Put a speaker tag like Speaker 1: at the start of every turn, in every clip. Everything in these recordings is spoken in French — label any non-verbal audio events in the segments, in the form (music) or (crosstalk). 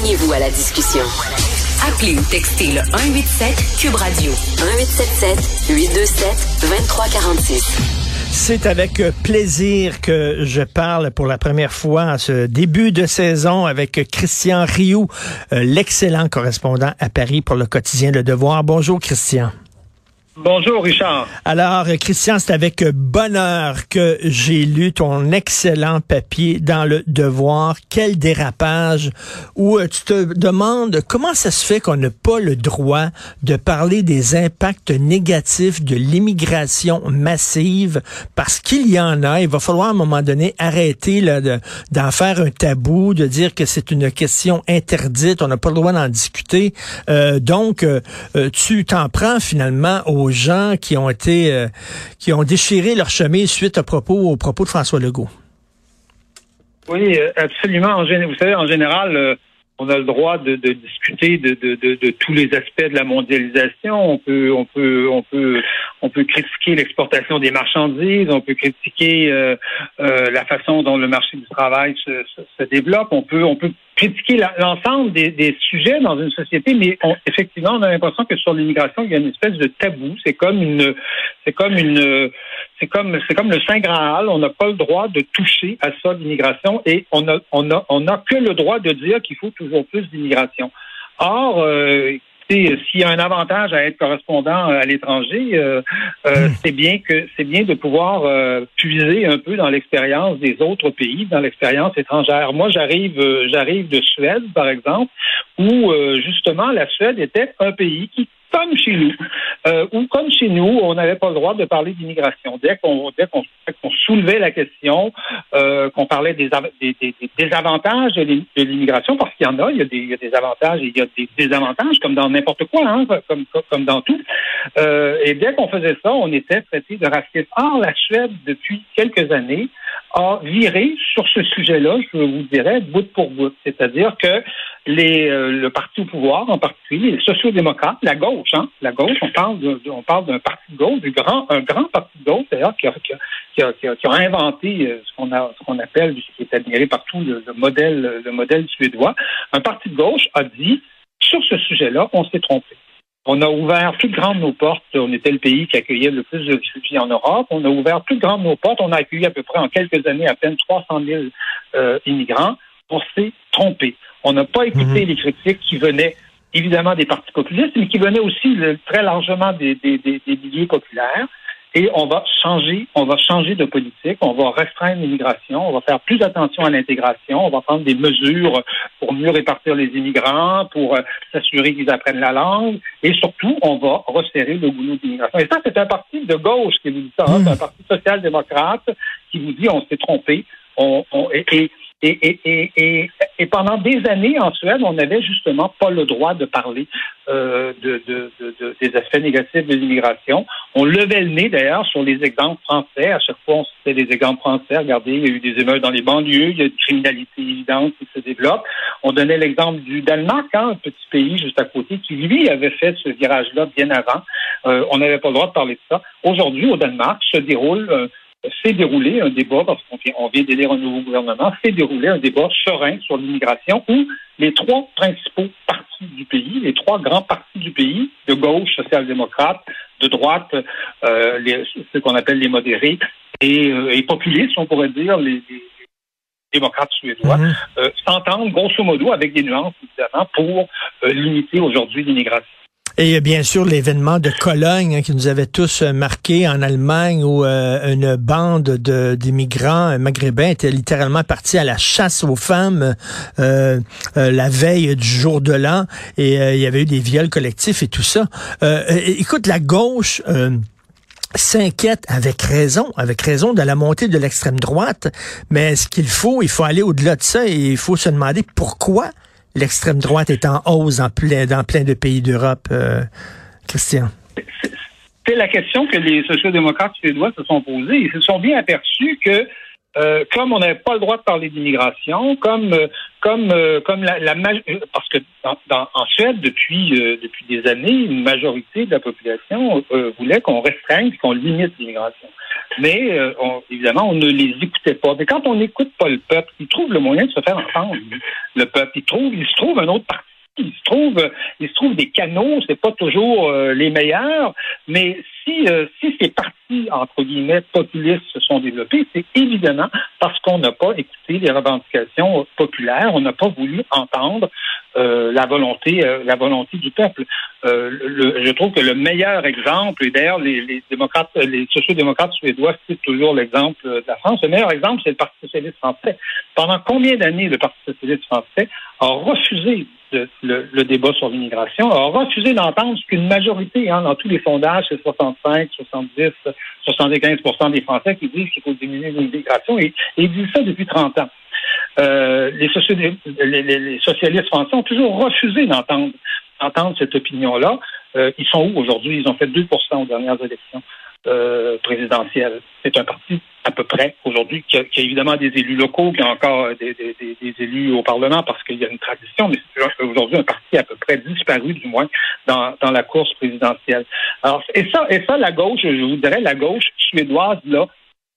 Speaker 1: Joignez-vous à la discussion. Appelez ou textez le 187 Cube Radio 1877 827 2346.
Speaker 2: C'est avec plaisir que je parle pour la première fois à ce début de saison avec Christian Rioux, euh, l'excellent correspondant à Paris pour le quotidien Le Devoir. Bonjour Christian.
Speaker 3: Bonjour, Richard.
Speaker 2: Alors, Christian, c'est avec bonheur que j'ai lu ton excellent papier dans le Devoir. Quel dérapage où euh, tu te demandes comment ça se fait qu'on n'a pas le droit de parler des impacts négatifs de l'immigration massive parce qu'il y en a. Il va falloir à un moment donné arrêter d'en faire un tabou, de dire que c'est une question interdite, on n'a pas le droit d'en discuter. Euh, donc, euh, tu t'en prends finalement au gens qui ont été, euh, qui ont déchiré leur chemise suite à propos, aux propos de François Legault.
Speaker 3: Oui, euh, absolument. Vous savez, en général, euh, on a le droit de, discuter de, de, tous les aspects de la mondialisation. On peut, on peut, on peut, on peut critiquer l'exportation des marchandises. On peut critiquer la façon dont le marché du travail se, se développe. On peut, on peut critiquer l'ensemble des, sujets dans une société, mais effectivement, on a l'impression que sur l'immigration, il y a une espèce de tabou. C'est comme une, c'est comme une, c'est comme, c'est comme le Saint Graal. On n'a pas le droit de toucher à ça, l'immigration, et on a, on a, on a que le droit de dire qu'il faut toujours plus d'immigration. Or, euh, s'il y a un avantage à être correspondant à l'étranger, euh, euh, hmm. c'est bien que c'est bien de pouvoir euh, puiser un peu dans l'expérience des autres pays, dans l'expérience étrangère. Moi, j'arrive, j'arrive de Suède, par exemple, où justement la Suède était un pays qui comme chez nous, euh, ou comme chez nous, on n'avait pas le droit de parler d'immigration. Dès qu'on dès qu'on soulevait la question, euh, qu'on parlait des, des, des, des, avantages de l'immigration, parce qu'il y en a, il y a, des, il y a des avantages et il y a des désavantages, comme dans n'importe quoi, hein, comme, comme dans tout. Euh, et dès qu'on faisait ça, on était traité de raciste. Or, la Suède, depuis quelques années, a viré sur ce sujet-là, je vous dirais, bout pour bout. C'est-à-dire que les, euh, le parti au pouvoir, en particulier les sociaux-démocrates, la gauche, hein, la gauche, on parle on parle d'un parti de gauche, du grand, un grand parti de gauche d'ailleurs qui a, qui, a, qui, a, qui a, inventé euh, ce qu'on a, ce qu'on appelle, ce qui est admiré partout, le, le, modèle, le modèle suédois. Un parti de gauche a dit sur ce sujet-là, on s'est trompé. On a ouvert plus grand nos portes. On était le pays qui accueillait le plus de réfugiés en Europe. On a ouvert plus grand nos portes. On a accueilli à peu près en quelques années à peine 300 000 euh, immigrants. On s'est trompé. On n'a pas écouté mhm. les critiques qui venaient évidemment des partis populistes, mais qui venaient aussi très largement des, des, des, des milliers populaires et on va changer, on va changer de politique, on va restreindre l'immigration, on va faire plus attention à l'intégration, on va prendre des mesures pour mieux répartir les immigrants, pour euh, s'assurer qu'ils apprennent la langue, et surtout, on va resserrer le goulot de l'immigration. Et ça, c'est un parti de gauche qui vous dit ça, hein. c'est un parti social-démocrate qui vous dit on s'est trompé, on, on et, et, et, et, et, pendant des années, en Suède, on n'avait justement pas le droit de parler euh, de, de, de, des aspects négatifs de l'immigration. On levait le nez, d'ailleurs, sur les exemples français. À chaque fois, on citait des exemples français. Regardez, il y a eu des émeutes dans les banlieues, il y a une criminalité évidente qui se développe. On donnait l'exemple du Danemark, hein, un petit pays juste à côté, qui, lui, avait fait ce virage-là bien avant. Euh, on n'avait pas le droit de parler de ça. Aujourd'hui, au Danemark, se déroule... Fait dérouler un débat, parce qu'on vient, on vient d'élire un nouveau gouvernement, fait dérouler un débat serein sur l'immigration où les trois principaux partis du pays, les trois grands partis du pays, de gauche, social-démocrate, de droite, euh, les, ce qu'on appelle les modérés, et, euh, et, populistes, on pourrait dire, les, démocrates suédois, mhm. euh, s'entendent grosso modo avec des nuances, évidemment, pour euh, limiter aujourd'hui l'immigration.
Speaker 2: Et bien sûr l'événement de Cologne hein, qui nous avait tous euh, marqué en Allemagne où euh, une bande d'immigrants maghrébins était littéralement partie à la chasse aux femmes euh, la veille du jour de l'an et il y avait eu des viols collectifs et tout ça. écoute, la gauche s'inquiète avec raison, avec raison de la montée de l'extrême droite, mais ce qu'il faut, il faut aller au-delà de ça et il faut se demander pourquoi l'extrême droite est en hausse en plein, dans plein de pays d'Europe, euh, Christian?
Speaker 3: C'est la question que les sociaux-démocrates suédois se sont posées. Ils se sont bien aperçus que euh, comme on n'avait pas le droit de parler d'immigration, comme euh, comme comme la, parce que dans, en Suède depuis depuis des années, une majorité de la population voulait qu'on restreigne, qu'on limite l'immigration. Mais évidemment, on ne les écoutait pas. Mais quand on n'écoute pas le peuple, il trouve le moyen de se faire entendre. Le peuple, il trouve, il se trouve un autre parti il se trouve, il se trouve des canaux, c'est pas toujours les meilleurs, mais si, si ces partis, entre guillemets, populistes se sont développés, c'est évidemment parce qu'on n'a pas écouté les revendications populaires, on n'a pas voulu entendre euh, la volonté, euh, la volonté du peuple. Euh, le, je trouve que le meilleur exemple, et d'ailleurs les, les démocrates, les sociaux-démocrates suédois citent toujours l'exemple de la France. Le meilleur exemple, c'est le Parti socialiste français. Pendant combien d'années le Parti socialiste français a refusé le, débat sur l'immigration, a refusé d'entendre ce qu'une majorité, hein, dans tous les sondages, c'est 65, 70, 75% des Français qui disent qu'il faut diminuer l'immigration, et, et ils disent ça depuis 30 ans. Euh, les, socialistes français ont toujours refusé d'entendre cette opinion-là. Euh, ils sont où aujourd'hui? Ils ont fait 2% aux dernières élections euh, présidentielles. C'est un parti à peu près aujourd'hui qui, a, évidemment des élus locaux, qui a encore des, élus au Parlement parce qu'il y a une tradition, mais c'est aujourd'hui un parti à peu près disparu du moins dans, dans la course présidentielle. Alors, et ça, et ça, la gauche, je vous dirais, la gauche suédoise, là,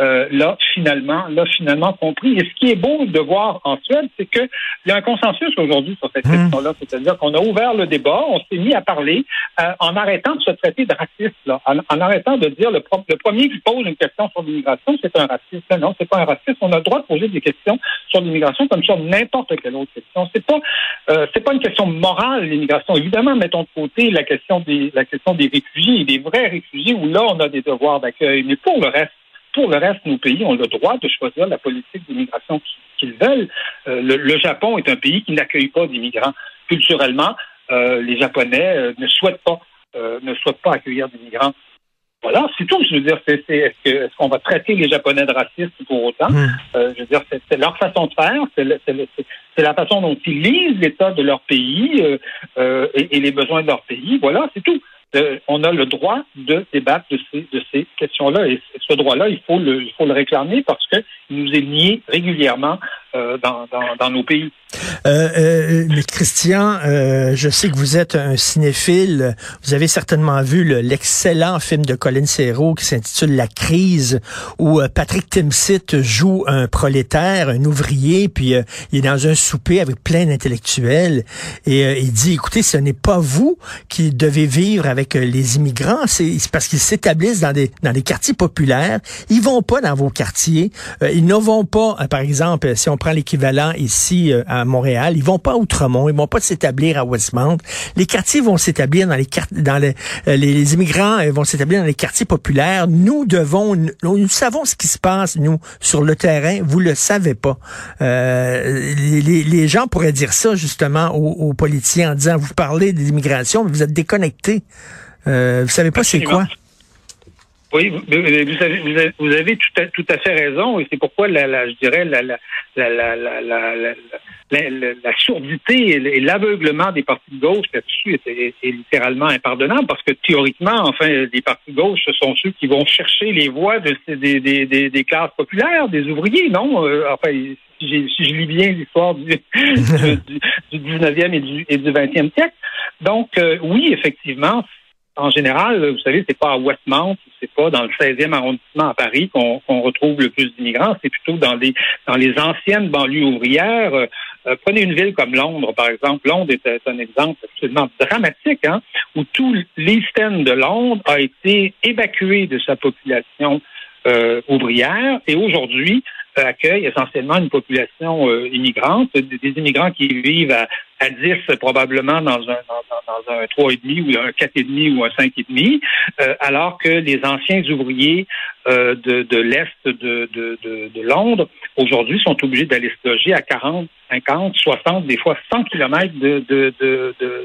Speaker 3: euh, là, finalement, là, finalement compris. Et ce qui est beau de voir en Suède, c'est qu'il y a un consensus aujourd'hui sur cette mmh. question-là. C'est-à-dire qu'on a ouvert le débat, on s'est mis à parler euh, en arrêtant de se traiter de raciste, là, en, arrêtant de dire le, le, premier qui pose une question sur l'immigration, c'est un raciste. Non, c'est pas un raciste. On a le droit de poser des questions sur l'immigration comme sur n'importe quelle autre question. C'est pas, euh, c'est pas une question morale, l'immigration. Évidemment, mettons de côté la question des, la question des réfugiés, des vrais réfugiés, où là, on a des devoirs d'accueil. Mais pour le reste, pour le reste, nos pays ont le droit de choisir la politique d'immigration qu'ils veulent. Euh, le, Japon est un pays qui n'accueille pas d'immigrants. Culturellement, euh, les Japonais euh, ne souhaitent pas ne souhaitent pas accueillir d'immigrants. Voilà, c'est tout. Je veux dire, c'est, est-ce, qu'on va traiter les Japonais de racistes pour autant? Hmm. Je veux dire, c'est, leur façon de faire, c'est, la façon dont ils lisent l'état de leur pays et, et les besoins de leur pays. Voilà, c'est tout. Euh, on a le droit de débattre de ces, de ces questions-là. Et ce droit-là, il faut le, il faut le réclamer parce qu'il nous est nié régulièrement euh, dans, dans, dans, nos pays.
Speaker 2: Euh, euh, mais Christian, euh, je sais que vous êtes un cinéphile. Vous avez certainement vu l'excellent film de Colin Serrault qui s'intitule La crise, où Patrick Timsit joue un prolétaire, un ouvrier, puis il est dans un souper avec plein d'intellectuels et il dit, écoutez, ce n'est pas vous qui devez vivre avec les immigrants, c'est parce qu'ils s'établissent dans des dans des quartiers populaires. Ils vont pas dans vos quartiers. ils ne vont pas, par exemple, si on prend l'équivalent ici euh, à Montréal, ils vont pas à Outremont, ils vont pas s'établir à Westmount. Les quartiers vont s'établir dans les dans les, euh, les, immigrants euh, vont s'établir dans les quartiers populaires. Nous devons, nous, savons ce qui se passe nous sur le terrain. Vous le savez pas. Euh, les, les, gens pourraient dire ça justement aux, aux politiciens en disant vous parlez des immigrations, mais vous êtes déconnectés. Euh, vous savez pas c'est quoi?
Speaker 3: Oui, vous avez, vous avez, tout, à, tout à fait raison, et c'est pourquoi la, je dirais la, la, la, la, la surdité et l'aveuglement des partis de gauche là-dessus est, littéralement impardonnable, parce que théoriquement, enfin, les partis de gauche, ce sont ceux qui vont chercher les voix de, des, des, des, des classes populaires, des ouvriers, non? Euh, enfin, si, si, je lis bien l'histoire du, (laughs) du, 19e et du, et du 20e siècle. Donc, euh, oui, effectivement, en général, vous savez, c'est pas à Westmount, c'est pas dans le 16e arrondissement à Paris qu'on retrouve le plus d'immigrants, c'est plutôt dans les dans les anciennes banlieues ouvrières. Euh, euh, prenez une ville comme Londres, par exemple. Londres est, un exemple absolument dramatique, hein, où tout l'East de Londres a été évacué de sa population euh, ouvrière et aujourd'hui accueille essentiellement une population immigrante, des immigrants qui vivent à, à 10 probablement dans un, dans, un 3,5 ou un 4,5 ou un 5,5, euh, alors que les anciens ouvriers euh, de, de l'Est de, de, de, Londres, aujourd'hui, sont obligés d'aller se loger à 40, 50, 60, des fois 100 kilomètres de,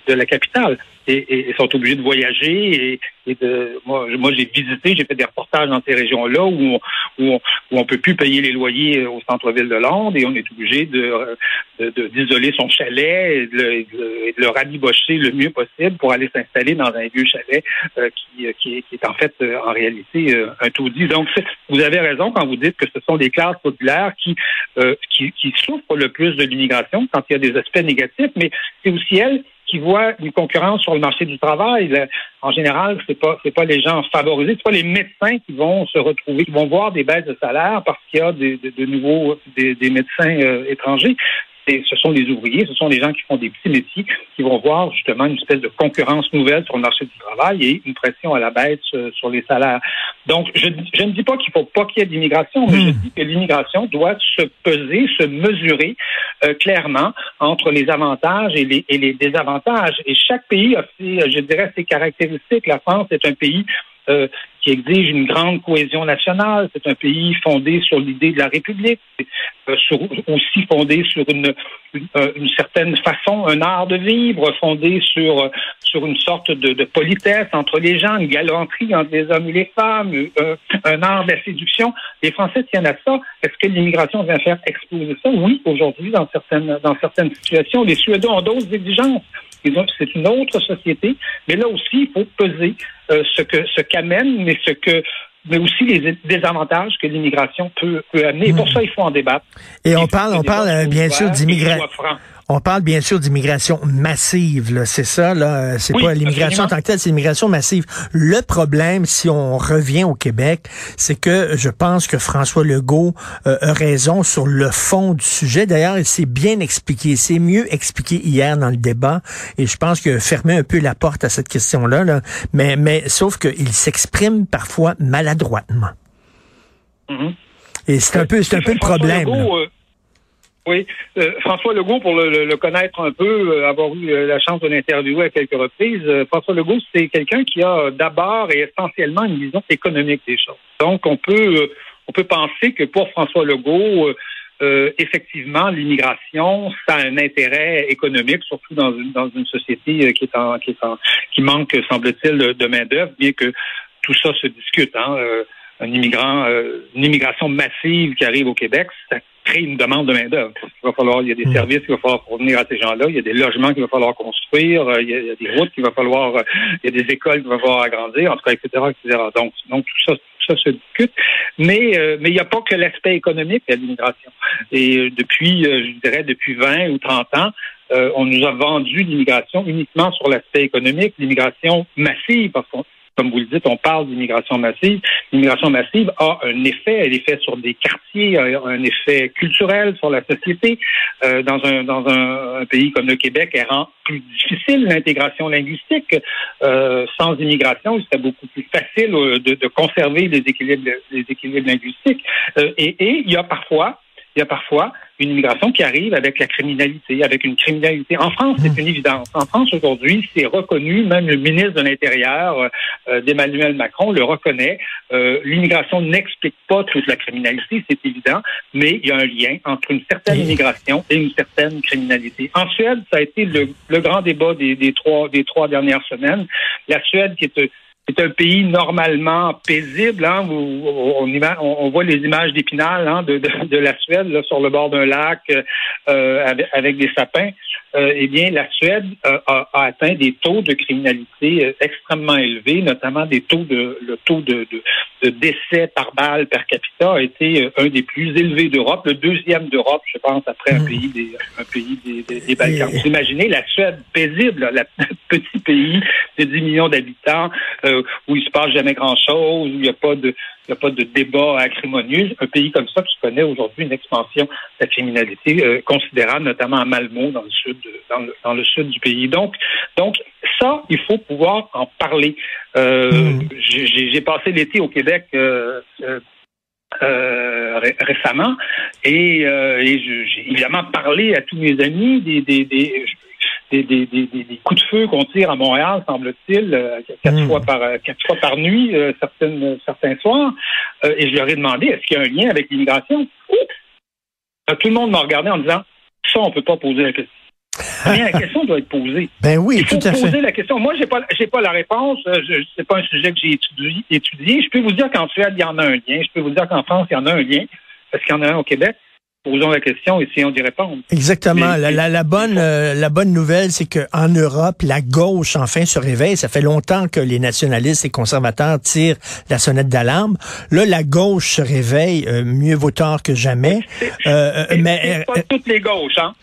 Speaker 3: la capitale et, et, sont obligés de voyager et, et de moi, j'ai visité, j'ai fait des reportages dans ces régions-là où on, où on, où on peut plus payer les loyers au centre-ville de Londres et on est obligé de d'isoler son chalet de le, le rabibocher le mieux possible pour aller s'installer dans un vieux chalet euh, qui, euh, qui, qui, est, en fait euh, en réalité un taudis. Donc vous avez raison quand vous dites que ce sont des classes populaires qui, qui, qui souffrent le plus de l'immigration quand il y a des aspects négatifs, mais c'est aussi elles qui voient une concurrence sur le marché du travail, en général, c'est pas c'est pas les gens favorisés, c'est pas les médecins qui vont se retrouver, qui vont voir des baisses de salaire parce qu'il y a des, de, nouveaux des, médecins euh, étrangers ce sont les ouvriers, ce sont les gens qui font des petits métiers qui vont voir justement une espèce de concurrence nouvelle sur le marché du travail et une pression à la baisse euh, sur les salaires. Donc, je, ne dis pas qu'il faut pas qu'il y ait d'immigration, mais je hmm. dis que l'immigration doit se peser, se mesurer euh, clairement entre les avantages et les, et les désavantages. Et chaque pays a ses, je dirais, ses caractéristiques. La France est un pays euh, qui exige une grande cohésion nationale. C'est un pays fondé sur l'idée de la République, euh, aussi fondé sur une, euh, une, certaine façon, un art de vivre, fondé sur, sur une sorte de, de politesse entre les gens, une galanterie entre les hommes et les femmes, un art de la séduction. Les Français tiennent à ça. Est-ce que l'immigration vient faire exploser ça? Oui, aujourd'hui, dans certaines, dans certaines situations. Les Suédois ont d'autres exigences c'est une autre société, mais là aussi, il faut peser euh, ce que ce qu'amène, mais ce que mais aussi les désavantages que l'immigration peut, peut amener. Et pour hmm. ça, il faut en débattre.
Speaker 2: Et on parle, on parle euh, bien sûr d'immigration. On parle bien sûr d'immigration massive, c'est ça, là. C'est pas l'immigration en tant que telle, c'est l'immigration massive. Le problème, si on revient au Québec, c'est que je pense que François Legault euh, a raison sur le fond du sujet. D'ailleurs, il s'est bien expliqué. C'est mieux expliqué hier dans le débat. Et je pense que fermer un peu la porte à cette question-là, là. Mais, mais sauf qu'il s'exprime parfois maladroitement. Mm-hmm. Et c'est un peu, c'est un peu le problème. Euh,
Speaker 3: oui, euh, François Legault, pour le, connaître un peu, euh, avoir eu euh, la chance de l'interviewer à quelques reprises, François Legault, c'est quelqu'un qui a d'abord et essentiellement une vision économique des choses. Donc, on peut, penser que pour François Legault, effectivement, l'immigration, ça a un intérêt économique, surtout dans une, société qui est en, qui est en, qui manque, semble-t-il, de main d'œuvre, bien que tout ça se discute. Hein. un immigrant, une immigration massive qui arrive au Québec, créer une demande de main-d'œuvre. Il va falloir, il y a des hmm. services qu'il va falloir fournir à ces gens-là, il y a des logements qu'il va falloir construire, euh, il y, a, des routes qu'il va falloir, euh, il y a des écoles qu'il va falloir agrandir, en tout cas, etc., etc. Donc, donc tout ça, tout ça se discute. Mais, euh, mais il n'y a pas que l'aspect économique à l'immigration. Et depuis, je dirais, depuis 20 ou 30 ans, on nous a vendu l'immigration uniquement sur l'aspect économique, l'immigration massive, parce qu'on comme vous le dites, on parle d'immigration massive. L'immigration massive a un effet, elle est faite sur des quartiers, un effet culturel sur la société. Euh, dans un dans un, pays comme le Québec, elle rend plus difficile l'intégration linguistique. Euh, sans immigration, c'est beaucoup plus facile euh, de, de, conserver les équilibres les équilibres linguistiques. et, et il y a parfois il y a parfois une immigration qui arrive avec la criminalité, avec une criminalité. En France, c'est hmm. une évidence. En France, aujourd'hui, c'est reconnu, même le ministre de l'Intérieur euh, d'Emmanuel Macron le reconnaît. Euh, l'immigration n'explique pas toute la criminalité, c'est évident, mais il y a un lien entre une certaine immigration et une certaine criminalité. En Suède, ça a été le, grand débat des, des, trois, des trois dernières semaines. La Suède, qui est c'est un pays normalement paisible, hein, on, voit les images d'Épinal hein, de, la Suède là, sur le bord d'un lac euh, avec, des sapins. Euh, eh bien, la Suède euh, a, atteint des taux de criminalité extrêmement élevés, notamment des taux de le taux de, décès par balle per capita a été un des plus élevés d'Europe, le deuxième d'Europe, je pense, après un hmm. pays des un pays des, Balkans. Vous imaginez la Suède paisible, le (laughs) petit pays de 10 millions d'habitants où il se passe jamais grand-chose, où il n'y a pas de il n'y a pas de débat acrimonieux. Un pays comme ça qui connaît aujourd'hui une expansion de la criminalité euh, considérable, notamment à Malmo, dans le sud, dans le, sud du pays. Donc, donc ça, il faut pouvoir en parler. Euh, hmm. J'ai passé l'été au Québec. Euh, récemment et, j'ai évidemment parlé à tous mes amis des, des, des des, des, des, des, coups de feu qu'on tire à Montréal, semble-t-il, euh, quatre, hmm. fois par, euh, quatre fois par nuit, euh, certaines, certains soirs. et je leur ai demandé, est-ce qu'il y a un lien avec l'immigration? Tout le monde m'a regardé en disant, ça, on peut pas poser la question. Mais la (laughs) question doit être posée.
Speaker 2: Ben oui, Il faut tout à
Speaker 3: poser la question. Moi, j'ai pas, j'ai pas la réponse. Je, c'est pas un sujet que j'ai étudié, étudié. Je peux vous dire qu'en Suède, il y en a un lien. Je peux vous dire qu'en France, il y en a un lien. Parce qu'il y en a un au Québec posons la question et essayons d'y répondre.
Speaker 2: Exactement. la, bonne, euh, la bonne nouvelle, c'est qu'en Europe, la gauche enfin se réveille. Ça fait longtemps que les nationalistes et conservateurs tirent la sonnette d'alarme. Là, la gauche se réveille, euh, mieux vaut tard que jamais.
Speaker 3: Euh, mais pas toutes les gauches, hein.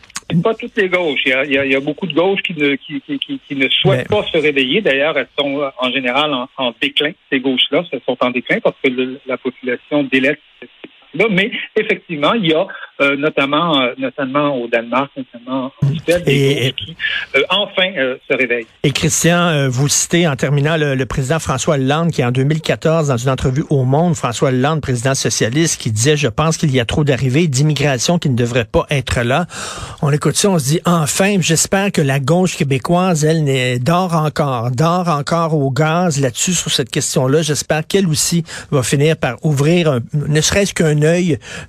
Speaker 3: pas toutes les gauches. Il y a, il y a, beaucoup de gauches qui ne, qui, qui, qui, ne souhaitent pas se réveiller. D'ailleurs, elles sont en général en, en déclin. Ces gauches-là, elles sont en déclin parce que la population délaisse mais effectivement, il y a euh, notamment, euh, notamment au Danemark, notamment en Suède, des qui euh, enfin se réveillent.
Speaker 2: Et Christian, vous citez en terminant le, président François Hollande qui en 2014, dans une entrevue au Monde, François Hollande, président socialiste, qui disait, je pense qu'il y a trop d'arrivées d'immigration qui ne devraient pas être là. On écoute ça, on se dit, enfin, j'espère que la gauche québécoise, elle, dort encore, dort encore au gaz là-dessus sur cette question-là. J'espère qu'elle aussi va finir par ouvrir, ne serait-ce qu'un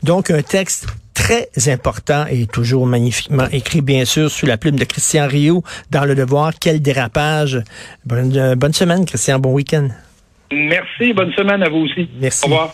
Speaker 2: donc, un texte très important et toujours magnifiquement écrit, bien sûr, sous la plume de Christian Rio dans Le Devoir. Quel dérapage. Bonne, bonne semaine, Christian. Bon week-end.
Speaker 3: Merci. Bonne semaine à vous aussi.
Speaker 2: Merci. Au revoir.